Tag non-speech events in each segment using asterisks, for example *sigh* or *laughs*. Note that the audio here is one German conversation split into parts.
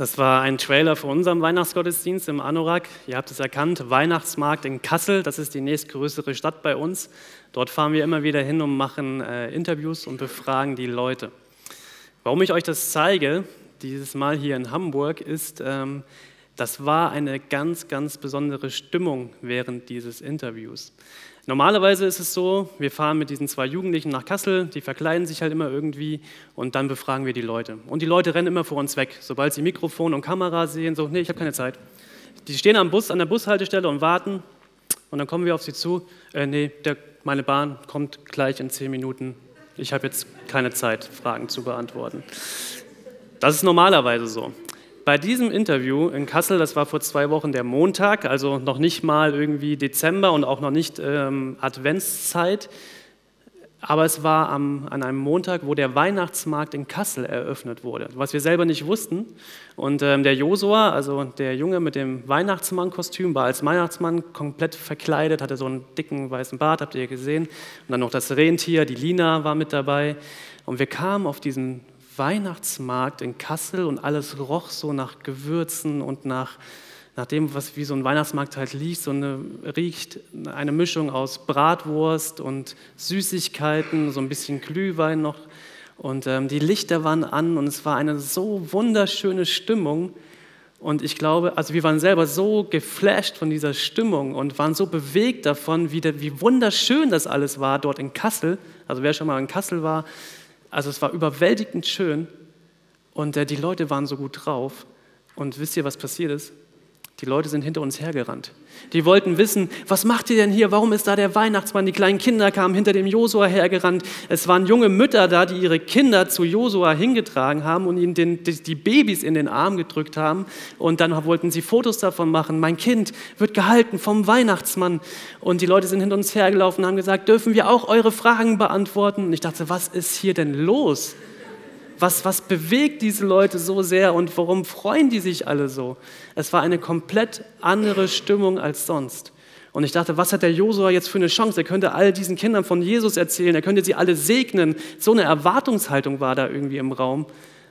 Das war ein Trailer für unseren Weihnachtsgottesdienst im Anorak. Ihr habt es erkannt, Weihnachtsmarkt in Kassel, das ist die nächstgrößere Stadt bei uns. Dort fahren wir immer wieder hin und machen äh, Interviews und befragen die Leute. Warum ich euch das zeige, dieses Mal hier in Hamburg, ist, ähm, das war eine ganz, ganz besondere Stimmung während dieses Interviews. Normalerweise ist es so, wir fahren mit diesen zwei Jugendlichen nach Kassel, die verkleiden sich halt immer irgendwie und dann befragen wir die Leute. Und die Leute rennen immer vor uns weg, sobald sie Mikrofon und Kamera sehen, so, nee, ich habe keine Zeit. Die stehen am Bus, an der Bushaltestelle und warten und dann kommen wir auf sie zu, äh, nee, der, meine Bahn kommt gleich in zehn Minuten, ich habe jetzt keine Zeit, Fragen zu beantworten. Das ist normalerweise so. Bei diesem Interview in Kassel, das war vor zwei Wochen der Montag, also noch nicht mal irgendwie Dezember und auch noch nicht ähm, Adventszeit, aber es war am, an einem Montag, wo der Weihnachtsmarkt in Kassel eröffnet wurde, was wir selber nicht wussten. Und ähm, der Josua, also der Junge mit dem Weihnachtsmannkostüm, war als Weihnachtsmann komplett verkleidet, hatte so einen dicken weißen Bart, habt ihr gesehen. Und dann noch das Rentier, die Lina war mit dabei. Und wir kamen auf diesen Weihnachtsmarkt in Kassel und alles roch so nach Gewürzen und nach, nach dem, was wie so ein Weihnachtsmarkt halt liegt, so eine, riecht eine Mischung aus Bratwurst und Süßigkeiten, so ein bisschen Glühwein noch. Und ähm, die Lichter waren an und es war eine so wunderschöne Stimmung. Und ich glaube, also wir waren selber so geflasht von dieser Stimmung und waren so bewegt davon, wie, der, wie wunderschön das alles war dort in Kassel. Also wer schon mal in Kassel war, also es war überwältigend schön und äh, die Leute waren so gut drauf. Und wisst ihr, was passiert ist? Die Leute sind hinter uns hergerannt. Die wollten wissen, was macht ihr denn hier? Warum ist da der Weihnachtsmann? Die kleinen Kinder kamen hinter dem Josua hergerannt. Es waren junge Mütter da, die ihre Kinder zu Josua hingetragen haben und ihnen den, die Babys in den Arm gedrückt haben. Und dann wollten sie Fotos davon machen. Mein Kind wird gehalten vom Weihnachtsmann. Und die Leute sind hinter uns hergelaufen und haben gesagt, dürfen wir auch eure Fragen beantworten? Und ich dachte, was ist hier denn los? Was, was bewegt diese Leute so sehr und warum freuen die sich alle so? Es war eine komplett andere Stimmung als sonst. Und ich dachte, was hat der Josua jetzt für eine Chance? Er könnte all diesen Kindern von Jesus erzählen, er könnte sie alle segnen. So eine Erwartungshaltung war da irgendwie im Raum.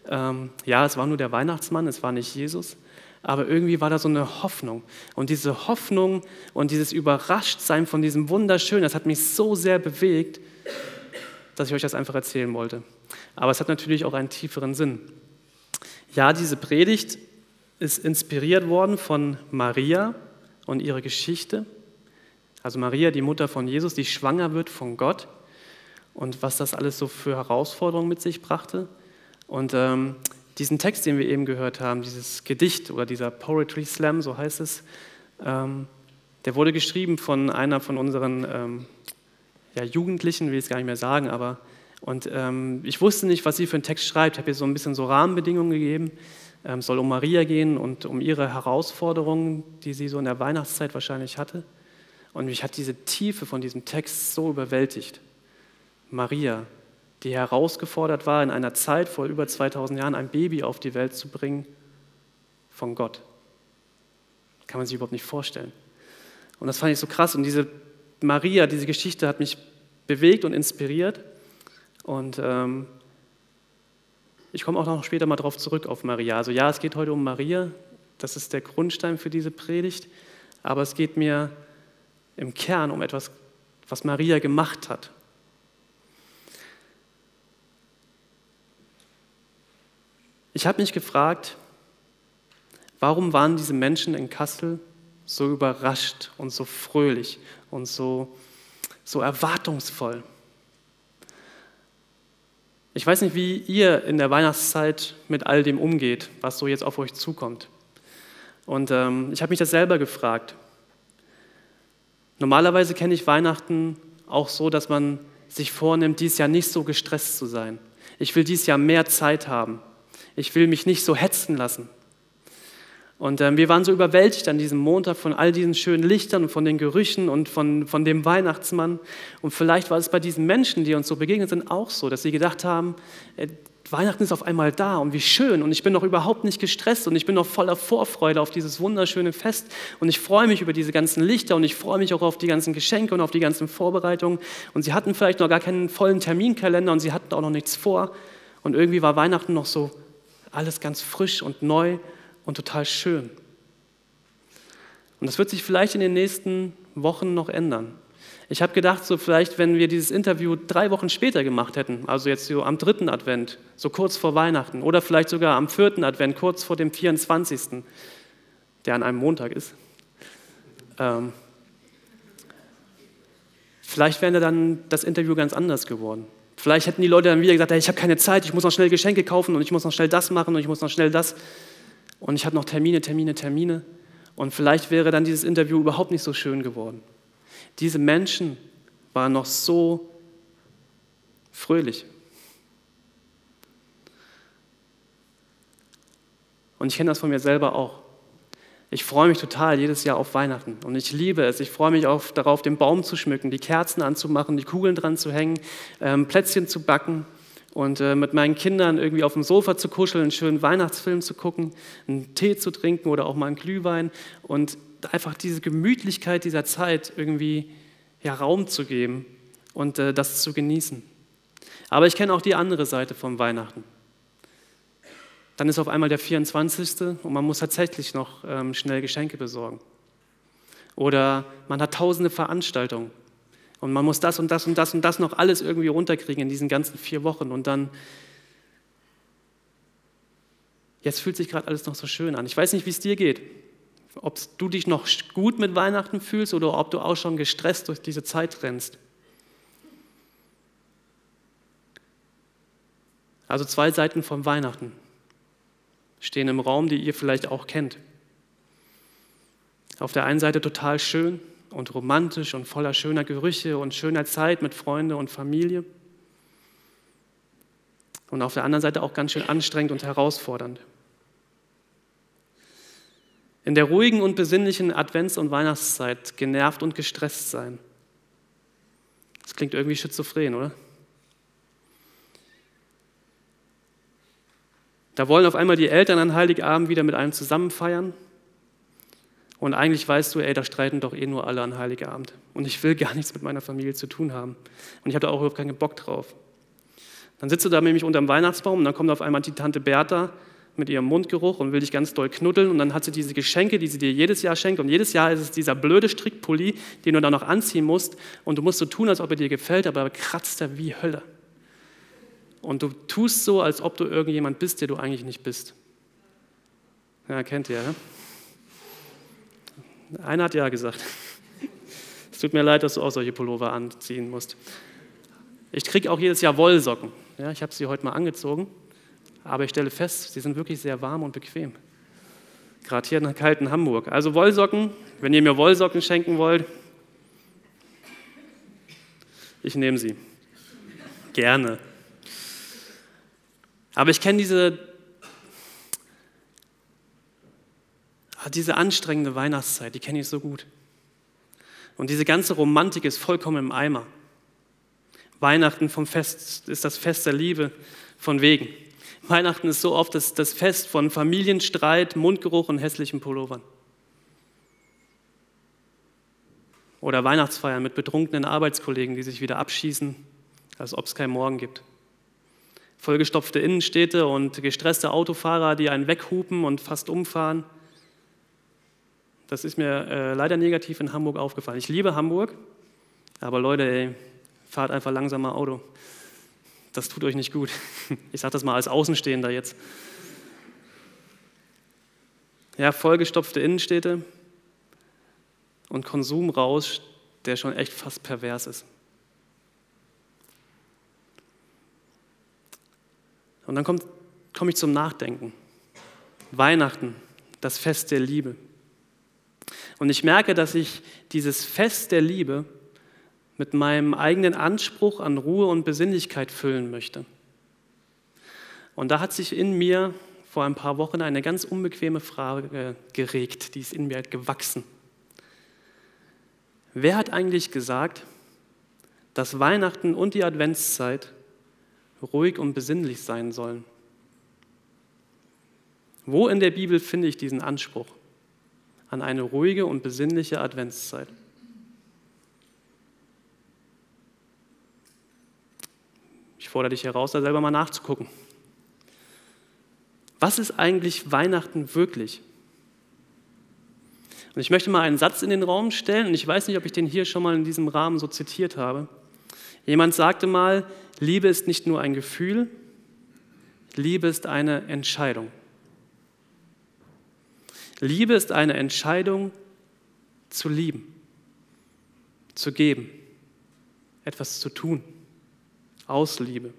Ähm, ja, es war nur der Weihnachtsmann, es war nicht Jesus. Aber irgendwie war da so eine Hoffnung. Und diese Hoffnung und dieses Überraschtsein von diesem Wunderschönen, das hat mich so sehr bewegt, dass ich euch das einfach erzählen wollte. Aber es hat natürlich auch einen tieferen Sinn. Ja, diese Predigt ist inspiriert worden von Maria und ihrer Geschichte. Also Maria, die Mutter von Jesus, die schwanger wird von Gott und was das alles so für Herausforderungen mit sich brachte. Und ähm, diesen Text, den wir eben gehört haben, dieses Gedicht oder dieser Poetry Slam, so heißt es, ähm, der wurde geschrieben von einer von unseren ähm, ja, Jugendlichen, will ich es gar nicht mehr sagen, aber und ähm, ich wusste nicht, was sie für einen Text schreibt. Ich habe ihr so ein bisschen so Rahmenbedingungen gegeben. Es ähm, soll um Maria gehen und um ihre Herausforderungen, die sie so in der Weihnachtszeit wahrscheinlich hatte. Und mich hat diese Tiefe von diesem Text so überwältigt. Maria, die herausgefordert war, in einer Zeit vor über 2000 Jahren ein Baby auf die Welt zu bringen, von Gott. Kann man sich überhaupt nicht vorstellen. Und das fand ich so krass. Und diese Maria, diese Geschichte hat mich bewegt und inspiriert. Und ähm, ich komme auch noch später mal darauf zurück auf Maria. Also ja, es geht heute um Maria, das ist der Grundstein für diese Predigt, aber es geht mir im Kern um etwas, was Maria gemacht hat. Ich habe mich gefragt, warum waren diese Menschen in Kassel so überrascht und so fröhlich und so, so erwartungsvoll? Ich weiß nicht, wie ihr in der Weihnachtszeit mit all dem umgeht, was so jetzt auf euch zukommt. Und ähm, ich habe mich das selber gefragt. Normalerweise kenne ich Weihnachten auch so, dass man sich vornimmt, dieses Jahr nicht so gestresst zu sein. Ich will dieses Jahr mehr Zeit haben. Ich will mich nicht so hetzen lassen. Und ähm, wir waren so überwältigt an diesem Montag von all diesen schönen Lichtern und von den Gerüchen und von, von dem Weihnachtsmann. Und vielleicht war es bei diesen Menschen, die uns so begegnet sind, auch so, dass sie gedacht haben, äh, Weihnachten ist auf einmal da und wie schön. Und ich bin noch überhaupt nicht gestresst und ich bin noch voller Vorfreude auf dieses wunderschöne Fest. Und ich freue mich über diese ganzen Lichter und ich freue mich auch auf die ganzen Geschenke und auf die ganzen Vorbereitungen. Und sie hatten vielleicht noch gar keinen vollen Terminkalender und sie hatten auch noch nichts vor. Und irgendwie war Weihnachten noch so alles ganz frisch und neu und total schön. Und das wird sich vielleicht in den nächsten Wochen noch ändern. Ich habe gedacht, so vielleicht, wenn wir dieses Interview drei Wochen später gemacht hätten, also jetzt so am dritten Advent, so kurz vor Weihnachten, oder vielleicht sogar am vierten Advent, kurz vor dem 24., der an einem Montag ist, ähm, vielleicht wäre dann das Interview ganz anders geworden. Vielleicht hätten die Leute dann wieder gesagt, hey, ich habe keine Zeit, ich muss noch schnell Geschenke kaufen und ich muss noch schnell das machen und ich muss noch schnell das. Und ich habe noch Termine, Termine, Termine. Und vielleicht wäre dann dieses Interview überhaupt nicht so schön geworden. Diese Menschen waren noch so fröhlich. Und ich kenne das von mir selber auch. Ich freue mich total jedes Jahr auf Weihnachten und ich liebe es. Ich freue mich auf, darauf, den Baum zu schmücken, die Kerzen anzumachen, die Kugeln dran zu hängen, ähm, Plätzchen zu backen und äh, mit meinen Kindern irgendwie auf dem Sofa zu kuscheln, einen schönen Weihnachtsfilm zu gucken, einen Tee zu trinken oder auch mal einen Glühwein und einfach diese Gemütlichkeit dieser Zeit irgendwie ja, Raum zu geben und äh, das zu genießen. Aber ich kenne auch die andere Seite von Weihnachten. Dann ist auf einmal der 24. und man muss tatsächlich noch ähm, schnell Geschenke besorgen. Oder man hat tausende Veranstaltungen und man muss das und das und das und das noch alles irgendwie runterkriegen in diesen ganzen vier Wochen und dann Jetzt fühlt sich gerade alles noch so schön an. Ich weiß nicht, wie es dir geht ob du dich noch gut mit Weihnachten fühlst oder ob du auch schon gestresst durch diese Zeit rennst. Also zwei Seiten von Weihnachten stehen im Raum, die ihr vielleicht auch kennt. Auf der einen Seite total schön und romantisch und voller schöner Gerüche und schöner Zeit mit Freunde und Familie. Und auf der anderen Seite auch ganz schön anstrengend und herausfordernd in der ruhigen und besinnlichen Advents- und Weihnachtszeit genervt und gestresst sein. Das klingt irgendwie schizophren, oder? Da wollen auf einmal die Eltern an Heiligabend wieder mit einem zusammen feiern. Und eigentlich weißt du, ey, da streiten doch eh nur alle an Heiligabend. Und ich will *laughs* gar nichts mit meiner Familie zu tun haben. Und ich habe da auch überhaupt keinen Bock drauf. Dann sitzt du da nämlich unter dem Weihnachtsbaum und dann kommt auf einmal die Tante Bertha mit ihrem Mundgeruch und will dich ganz doll knuddeln. Und dann hat sie diese Geschenke, die sie dir jedes Jahr schenkt. Und jedes Jahr ist es dieser blöde Strickpulli, den du dann noch anziehen musst. Und du musst so tun, als ob er dir gefällt, aber er kratzt er wie Hölle. Und du tust so, als ob du irgendjemand bist, der du eigentlich nicht bist. Ja, kennt ihr, ja? Einer hat ja gesagt. *laughs* Es tut mir leid, dass du auch solche Pullover anziehen musst. Ich kriege auch jedes Jahr Wollsocken. Ja, ich habe sie heute mal angezogen. Aber ich stelle fest, sie sind wirklich sehr warm und bequem. Gerade hier in kalten Hamburg. Also Wollsocken, wenn ihr mir Wollsocken schenken wollt, ich nehme sie. Gerne. Aber ich kenne diese, diese anstrengende Weihnachtszeit, die kenne ich so gut. Und diese ganze Romantik ist vollkommen im Eimer. Weihnachten vom Fest ist das Fest der Liebe von wegen. Weihnachten ist so oft das, das Fest von Familienstreit, Mundgeruch und hässlichen Pullovern. Oder Weihnachtsfeiern mit betrunkenen Arbeitskollegen, die sich wieder abschießen, als ob es keinen Morgen gibt. Vollgestopfte Innenstädte und gestresste Autofahrer, die einen weghupen und fast umfahren. Das ist mir äh, leider negativ in Hamburg aufgefallen. Ich liebe Hamburg, aber Leute, ey, fahrt einfach langsamer Auto das tut euch nicht gut. *laughs* Ich sage das mal als Außenstehender jetzt. Ja, vollgestopfte Innenstädte und Konsumrausch, der schon echt fast pervers ist. Und dann komme komm ich zum Nachdenken. Weihnachten, das Fest der Liebe. Und ich merke, dass ich dieses Fest der Liebe mit meinem eigenen Anspruch an Ruhe und Besinnlichkeit füllen möchte. Und da hat sich in mir vor ein paar Wochen eine ganz unbequeme Frage geregt, die ist in mir gewachsen. Wer hat eigentlich gesagt, dass Weihnachten und die Adventszeit ruhig und besinnlich sein sollen? Wo in der Bibel finde ich diesen Anspruch an eine ruhige und besinnliche Adventszeit? Ich fordere dich heraus, da selber mal nachzugucken. Was ist eigentlich Weihnachten wirklich? Und ich möchte mal einen Satz in den Raum stellen, und ich weiß nicht, ob ich den hier schon mal in diesem Rahmen so zitiert habe. Jemand sagte mal, Liebe ist nicht nur ein Gefühl, Liebe ist eine Entscheidung. Liebe ist eine Entscheidung zu lieben, zu geben, etwas zu tun, aus Liebe.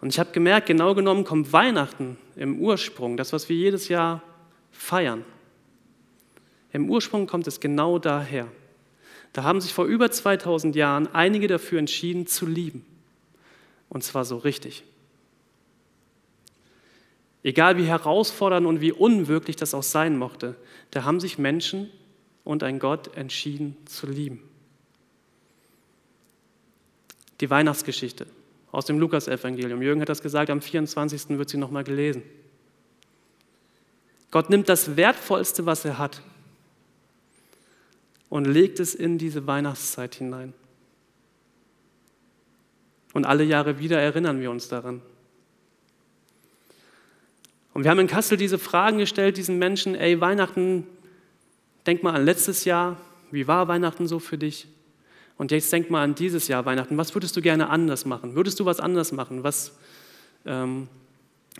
Und ich habe gemerkt, genau genommen kommt Weihnachten im Ursprung, das, was wir jedes Jahr feiern. Im Ursprung kommt es genau daher. Da haben sich vor über 2000 Jahren einige dafür entschieden zu lieben. Und zwar so richtig. Egal wie herausfordernd und wie unwirklich das auch sein mochte, da haben sich Menschen und ein Gott entschieden zu lieben. Die Weihnachtsgeschichte aus dem Lukasevangelium. Jürgen hat das gesagt, am 24. wird sie nochmal gelesen. Gott nimmt das Wertvollste, was er hat, und legt es in diese Weihnachtszeit hinein. Und alle Jahre wieder erinnern wir uns daran. Und wir haben in Kassel diese Fragen gestellt, diesen Menschen, ey, Weihnachten, denk mal an letztes Jahr, wie war Weihnachten so für dich? Und jetzt denk mal an dieses Jahr Weihnachten, was würdest du gerne anders machen? Würdest du was anders machen? Was, ähm,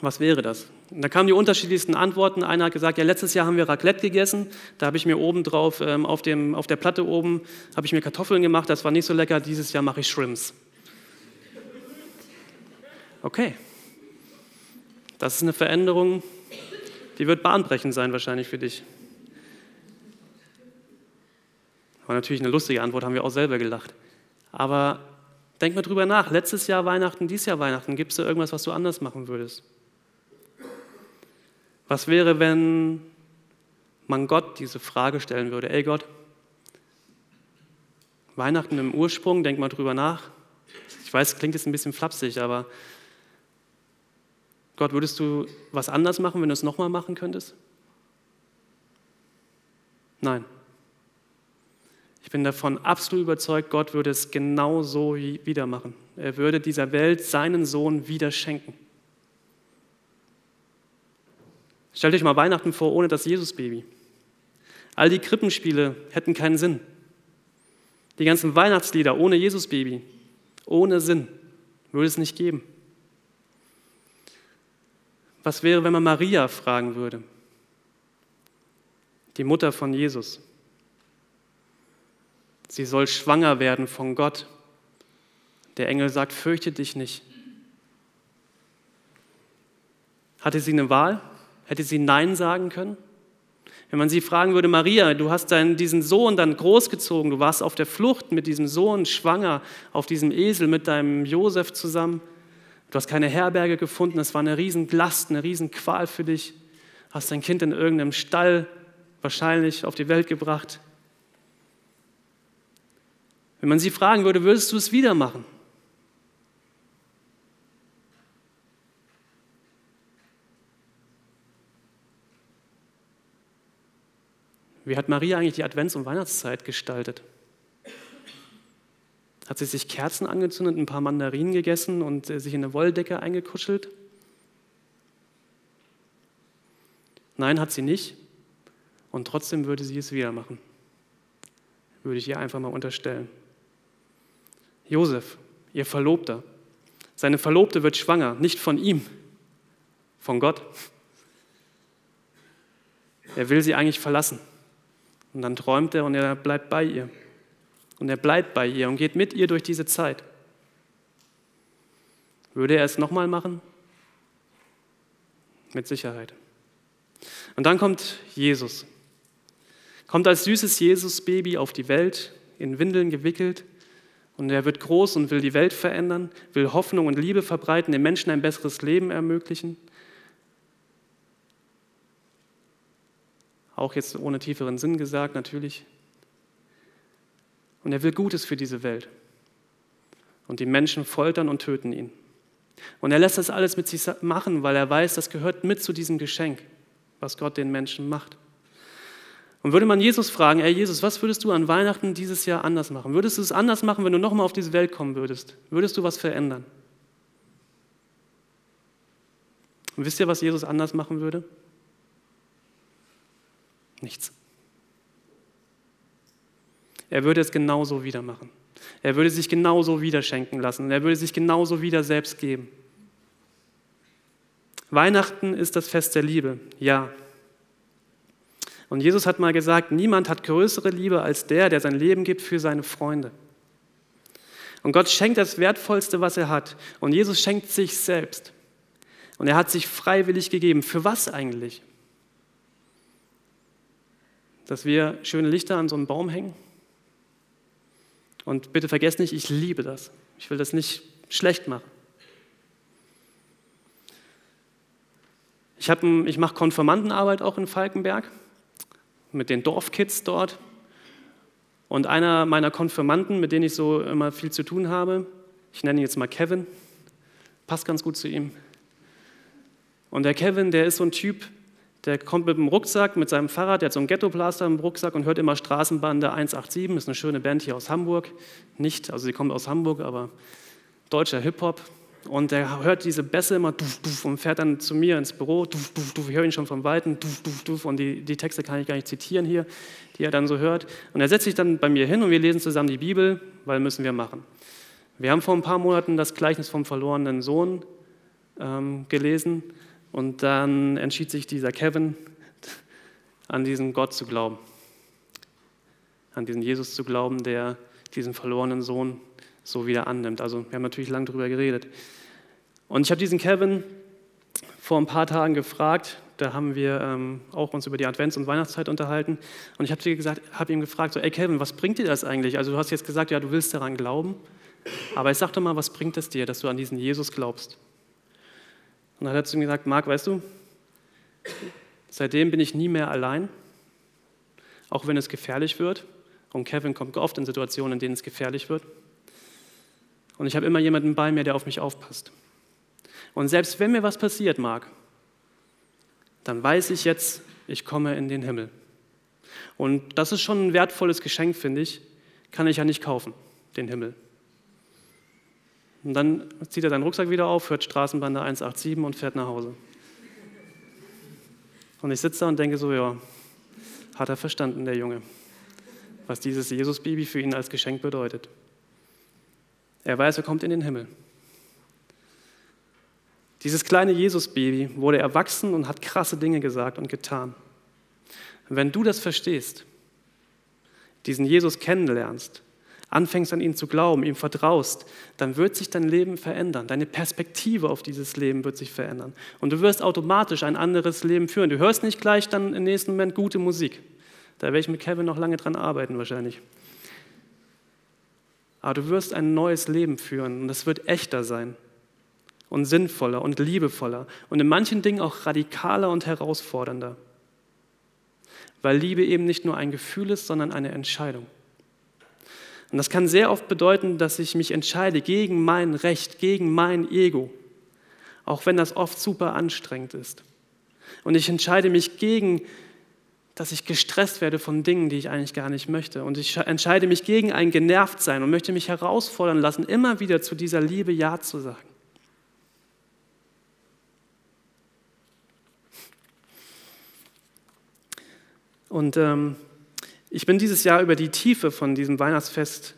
was wäre das? Und da kamen die unterschiedlichsten Antworten. Einer hat gesagt, ja, letztes Jahr haben wir Raclette gegessen. Da habe ich mir oben drauf, ähm, auf, dem, auf der Platte oben, habe ich mir Kartoffeln gemacht. Das war nicht so lecker. Dieses Jahr mache ich Shrimps. Okay. Das ist eine Veränderung, die wird bahnbrechend sein wahrscheinlich für dich. War natürlich eine lustige Antwort, haben wir auch selber gelacht. Aber denk mal drüber nach. Letztes Jahr Weihnachten, dieses Jahr Weihnachten, gibt es da irgendwas, was du anders machen würdest? Was wäre, wenn man Gott diese Frage stellen würde? Ey Gott, Weihnachten im Ursprung, denk mal drüber nach. Ich weiß, klingt jetzt ein bisschen flapsig, aber Gott, würdest du was anders machen, wenn du es nochmal machen könntest? Nein. Ich bin davon absolut überzeugt, Gott würde es genau so wieder machen. Er würde dieser Welt seinen Sohn wieder schenken. Stellt euch mal Weihnachten vor ohne das Jesusbaby. All die Krippenspiele hätten keinen Sinn. Die ganzen Weihnachtslieder ohne Jesusbaby, ohne Sinn, würde es nicht geben. Was wäre, wenn man Maria fragen würde? Die Mutter von Jesus. Sie soll schwanger werden von Gott. Der Engel sagt, fürchte dich nicht. Hatte sie eine Wahl? Hätte sie Nein sagen können? Wenn man sie fragen würde, Maria, du hast deinen, diesen Sohn dann großgezogen, du warst auf der Flucht mit diesem Sohn schwanger, auf diesem Esel mit deinem Josef zusammen. Du hast keine Herberge gefunden, es war eine Riesenlast, eine Riesenqual für dich. Hast dein Kind in irgendeinem Stall wahrscheinlich auf die Welt gebracht. Wenn man sie fragen würde, würdest du es wieder machen? Wie hat Maria eigentlich die Advents- und Weihnachtszeit gestaltet? Hat sie sich Kerzen angezündet, ein paar Mandarinen gegessen und äh, sich in eine Wolldecke eingekuschelt? Nein, hat sie nicht. Und trotzdem würde sie es wieder machen. Würde ich ihr einfach mal unterstellen. Josef, ihr Verlobter. Seine Verlobte wird schwanger, nicht von ihm, von Gott. Er will sie eigentlich verlassen. Und dann träumt er und er bleibt bei ihr. Und er bleibt bei ihr und geht mit ihr durch diese Zeit. Würde er es nochmal machen? Mit Sicherheit. Und dann kommt Jesus. Kommt als süßes Jesus-Baby auf die Welt, in Windeln gewickelt. Und er wird groß und will die Welt verändern, will Hoffnung und Liebe verbreiten, den Menschen ein besseres Leben ermöglichen. Auch jetzt ohne tieferen Sinn gesagt, natürlich. Und er will Gutes für diese Welt. Und die Menschen foltern und töten ihn. Und er lässt das alles mit sich machen, weil er weiß, das gehört mit zu diesem Geschenk, was Gott den Menschen macht. Und würde man Jesus fragen, ey Jesus, was würdest du an Weihnachten dieses Jahr anders machen? Würdest du es anders machen, wenn du nochmal auf diese Welt kommen würdest? Würdest du was verändern? Und wisst ihr, was Jesus anders machen würde? Nichts. Er würde es genauso wieder machen. Er würde sich genauso wieder schenken lassen. Er würde sich genauso wieder selbst geben. Weihnachten ist das Fest der Liebe, ja. Und Jesus hat mal gesagt, niemand hat größere Liebe als der, der sein Leben gibt für seine Freunde. Und Gott schenkt das Wertvollste, was er hat. Und Jesus schenkt sich selbst. Und er hat sich freiwillig gegeben. Für was eigentlich? Dass wir schöne Lichter an so einen Baum hängen? Und bitte vergesst nicht, ich liebe das. Ich will das nicht schlecht machen. Ich, ich mache Konformantenarbeit auch in Falkenberg mit den Dorfkids dort. Und einer meiner Konfirmanden, mit denen ich so immer viel zu tun habe, ich nenne ihn jetzt mal Kevin, passt ganz gut zu ihm. Und der Kevin, der ist so ein Typ, der kommt mit dem Rucksack, mit seinem Fahrrad, der hat so einen Ghetto-Blaster im Rucksack und hört immer Straßenbande 187, das ist eine schöne Band hier aus Hamburg. Nicht, also sie kommt aus Hamburg, aber deutscher Hip-Hop. Und er hört diese Bässe immer duf, duf, und fährt dann zu mir ins Büro. Duf, duf, duf. Ich höre ihn schon von Weitem. Duf, duf, duf. Und die, die Texte kann ich gar nicht zitieren hier, die er dann so hört. Und er setzt sich dann bei mir hin und wir lesen zusammen die Bibel, weil müssen wir machen. Wir haben vor ein paar Monaten das Gleichnis vom verlorenen Sohn ähm, gelesen. Und dann entschied sich dieser Kevin, an diesen Gott zu glauben. An diesen Jesus zu glauben, der diesen verlorenen Sohn so wieder annimmt. Also wir haben natürlich lange darüber geredet. Und ich habe diesen Kevin vor ein paar Tagen gefragt, da haben wir ähm, auch uns über die Advents- und Weihnachtszeit unterhalten. Und ich habe hab ihm gefragt, so, ey Kevin, was bringt dir das eigentlich? Also du hast jetzt gesagt, ja, du willst daran glauben, aber ich sag doch mal, was bringt es dir, dass du an diesen Jesus glaubst? Und dann hat er zu ihm gesagt, Marc, weißt du, seitdem bin ich nie mehr allein, auch wenn es gefährlich wird. Und Kevin kommt oft in Situationen, in denen es gefährlich wird. Und ich habe immer jemanden bei mir, der auf mich aufpasst. Und selbst wenn mir was passiert mag, dann weiß ich jetzt, ich komme in den Himmel. Und das ist schon ein wertvolles Geschenk, finde ich. Kann ich ja nicht kaufen, den Himmel. Und dann zieht er seinen Rucksack wieder auf, hört Straßenbande 187 und fährt nach Hause. Und ich sitze da und denke so, ja, hat er verstanden, der Junge, was dieses Jesus-Baby für ihn als Geschenk bedeutet. Er weiß, er kommt in den Himmel. Dieses kleine Jesus-Baby wurde erwachsen und hat krasse Dinge gesagt und getan. wenn du das verstehst, diesen Jesus kennenlernst, anfängst an ihn zu glauben, ihm vertraust, dann wird sich dein Leben verändern. Deine Perspektive auf dieses Leben wird sich verändern. Und du wirst automatisch ein anderes Leben führen. Du hörst nicht gleich dann im nächsten Moment gute Musik. Da werde ich mit Kevin noch lange dran arbeiten wahrscheinlich. Aber du wirst ein neues Leben führen und es wird echter sein und sinnvoller und liebevoller und in manchen Dingen auch radikaler und herausfordernder. Weil Liebe eben nicht nur ein Gefühl ist, sondern eine Entscheidung. Und das kann sehr oft bedeuten, dass ich mich entscheide gegen mein Recht, gegen mein Ego, auch wenn das oft super anstrengend ist. Und ich entscheide mich gegen dass ich gestresst werde von Dingen, die ich eigentlich gar nicht möchte. Und ich entscheide mich gegen ein Genervtsein und möchte mich herausfordern lassen, immer wieder zu dieser Liebe Ja zu sagen. Und ähm, ich bin dieses Jahr über die Tiefe von diesem Weihnachtsfest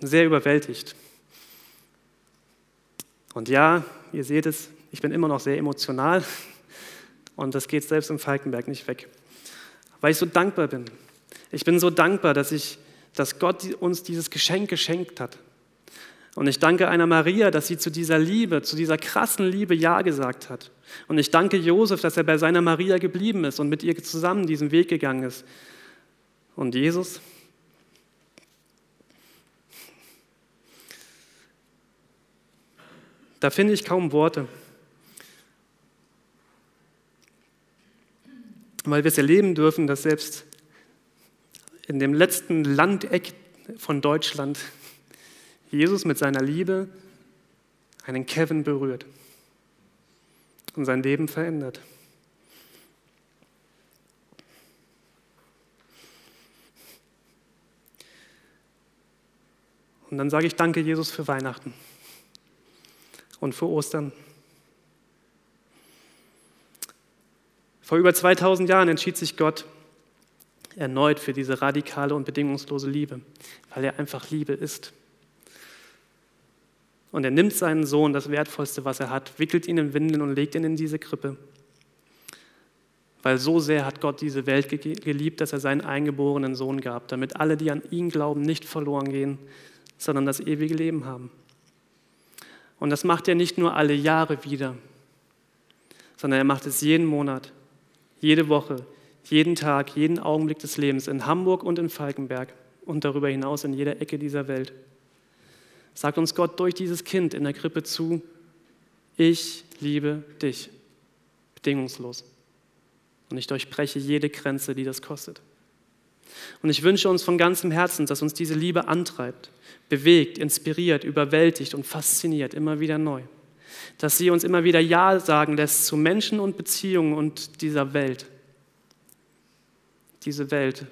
sehr überwältigt. Und ja, ihr seht es, ich bin immer noch sehr emotional und das geht selbst im Falkenberg nicht weg weil ich so dankbar bin. Ich bin so dankbar, dass, ich, dass Gott uns dieses Geschenk geschenkt hat. Und ich danke einer Maria, dass sie zu dieser Liebe, zu dieser krassen Liebe Ja gesagt hat. Und ich danke Josef, dass er bei seiner Maria geblieben ist und mit ihr zusammen diesen Weg gegangen ist. Und Jesus? Da finde ich kaum Worte. weil wir es erleben dürfen, dass selbst in dem letzten Landeck von Deutschland Jesus mit seiner Liebe einen Kevin berührt und sein Leben verändert. Und dann sage ich danke Jesus für Weihnachten und für Ostern Vor über 2000 Jahren entschied sich Gott erneut für diese radikale und bedingungslose Liebe, weil er einfach Liebe ist. Und er nimmt seinen Sohn, das Wertvollste, was er hat, wickelt ihn in Windeln und legt ihn in diese Krippe. Weil so sehr hat Gott diese Welt geliebt, dass er seinen eingeborenen Sohn gab, damit alle, die an ihn glauben, nicht verloren gehen, sondern das ewige Leben haben. Und das macht er nicht nur alle Jahre wieder, sondern er macht es jeden Monat, jede Woche, jeden Tag, jeden Augenblick des Lebens in Hamburg und in Falkenberg und darüber hinaus in jeder Ecke dieser Welt. Sagt uns Gott durch dieses Kind in der Krippe zu, ich liebe dich, bedingungslos. Und ich durchbreche jede Grenze, die das kostet. Und ich wünsche uns von ganzem Herzen, dass uns diese Liebe antreibt, bewegt, inspiriert, überwältigt und fasziniert, immer wieder neu. Dass sie uns immer wieder Ja sagen lässt zu Menschen und Beziehungen und dieser Welt. Diese Welt,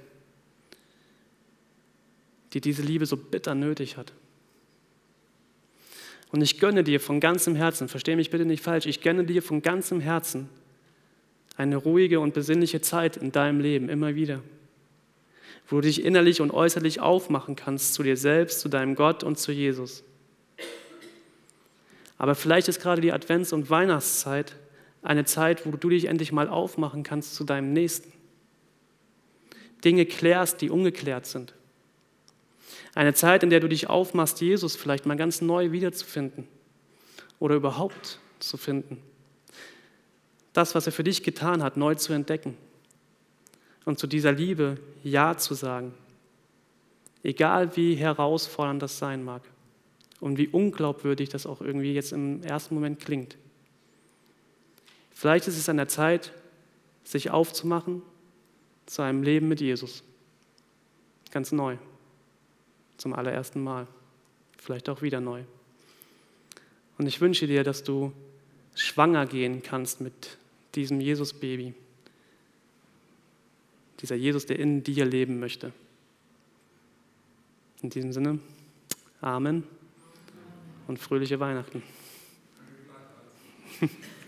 die diese Liebe so bitter nötig hat. Und ich gönne dir von ganzem Herzen, verstehe mich bitte nicht falsch, ich gönne dir von ganzem Herzen eine ruhige und besinnliche Zeit in deinem Leben immer wieder wo du dich innerlich und äußerlich aufmachen kannst zu dir selbst, zu deinem Gott und zu Jesus. Aber vielleicht ist gerade die Advents- und Weihnachtszeit eine Zeit, wo du dich endlich mal aufmachen kannst zu deinem Nächsten. Dinge klärst, die ungeklärt sind. Eine Zeit, in der du dich aufmachst, Jesus vielleicht mal ganz neu wiederzufinden oder überhaupt zu finden. Das, was er für dich getan hat, neu zu entdecken und zu dieser Liebe Ja zu sagen. Egal wie herausfordernd das sein mag und wie unglaubwürdig das auch irgendwie jetzt im ersten Moment klingt. Vielleicht ist es an der Zeit, sich aufzumachen zu einem Leben mit Jesus. Ganz neu. Zum allerersten Mal. Vielleicht auch wieder neu. Und ich wünsche dir, dass du schwanger gehen kannst mit diesem Jesus-Baby dieser Jesus, der in dir leben möchte. In diesem Sinne, Amen und fröhliche Weihnachten. *laughs*